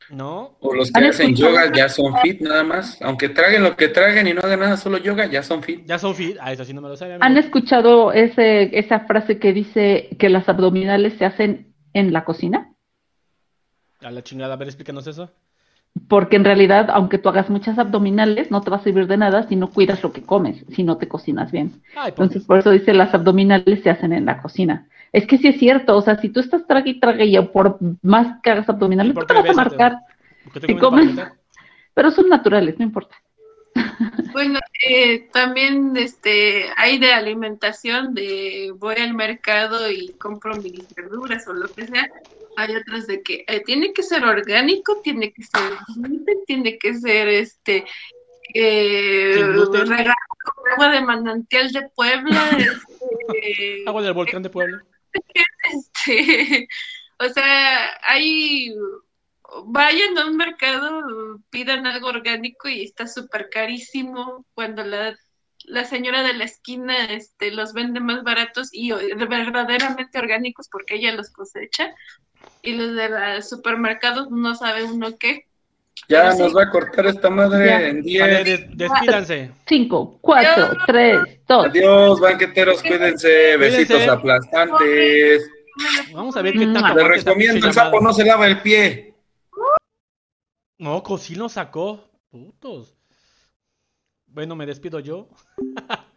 ¿No? O los que ¿Han hacen escuchado? yoga ya son fit nada más. Aunque traguen lo que traguen y no hagan nada, solo yoga, ya son fit. Ya son fit. Ah, eso sí no me lo sabía. ¿Han escuchado ese, esa frase que dice que las abdominales se hacen en la cocina? A la chingada, a ver, explícanos eso. Porque en realidad, aunque tú hagas muchas abdominales, no te va a servir de nada si no cuidas lo que comes, si no te cocinas bien. Ay, por- Entonces, por eso dice las abdominales se hacen en la cocina. Es que sí es cierto, o sea, si tú estás trague y trague y por más que hagas abdominales, ¿Por tú te vas a marcar. ¿Por qué te Si comes? *laughs* Pero son naturales, no importa. Bueno, eh, también este, hay de alimentación, de voy al mercado y compro mis verduras o lo que sea. Hay otras de que eh, tiene que ser orgánico, tiene que ser tiene que ser este eh, con agua de manantial de Puebla. *laughs* este, Agua del volcán de Puebla. Este, *laughs* o sea, hay, vayan a un mercado, pidan algo orgánico y está súper carísimo cuando la, la señora de la esquina este, los vende más baratos y verdaderamente orgánicos porque ella los cosecha. Y los de los supermercados no sabe uno qué. Ya Sí. nos va a cortar esta madre Ya. en Vale, 10. des- despídanse. Cinco, cuatro, tres, dos. Adiós, banqueteros, cuídense. Besitos Cuídense. aplastantes. Vamos a ver qué Mm. tanto Les recomiendo, el sapo no se lava el pie. No, sí lo sacó. Putos. Bueno, me despido yo. *laughs*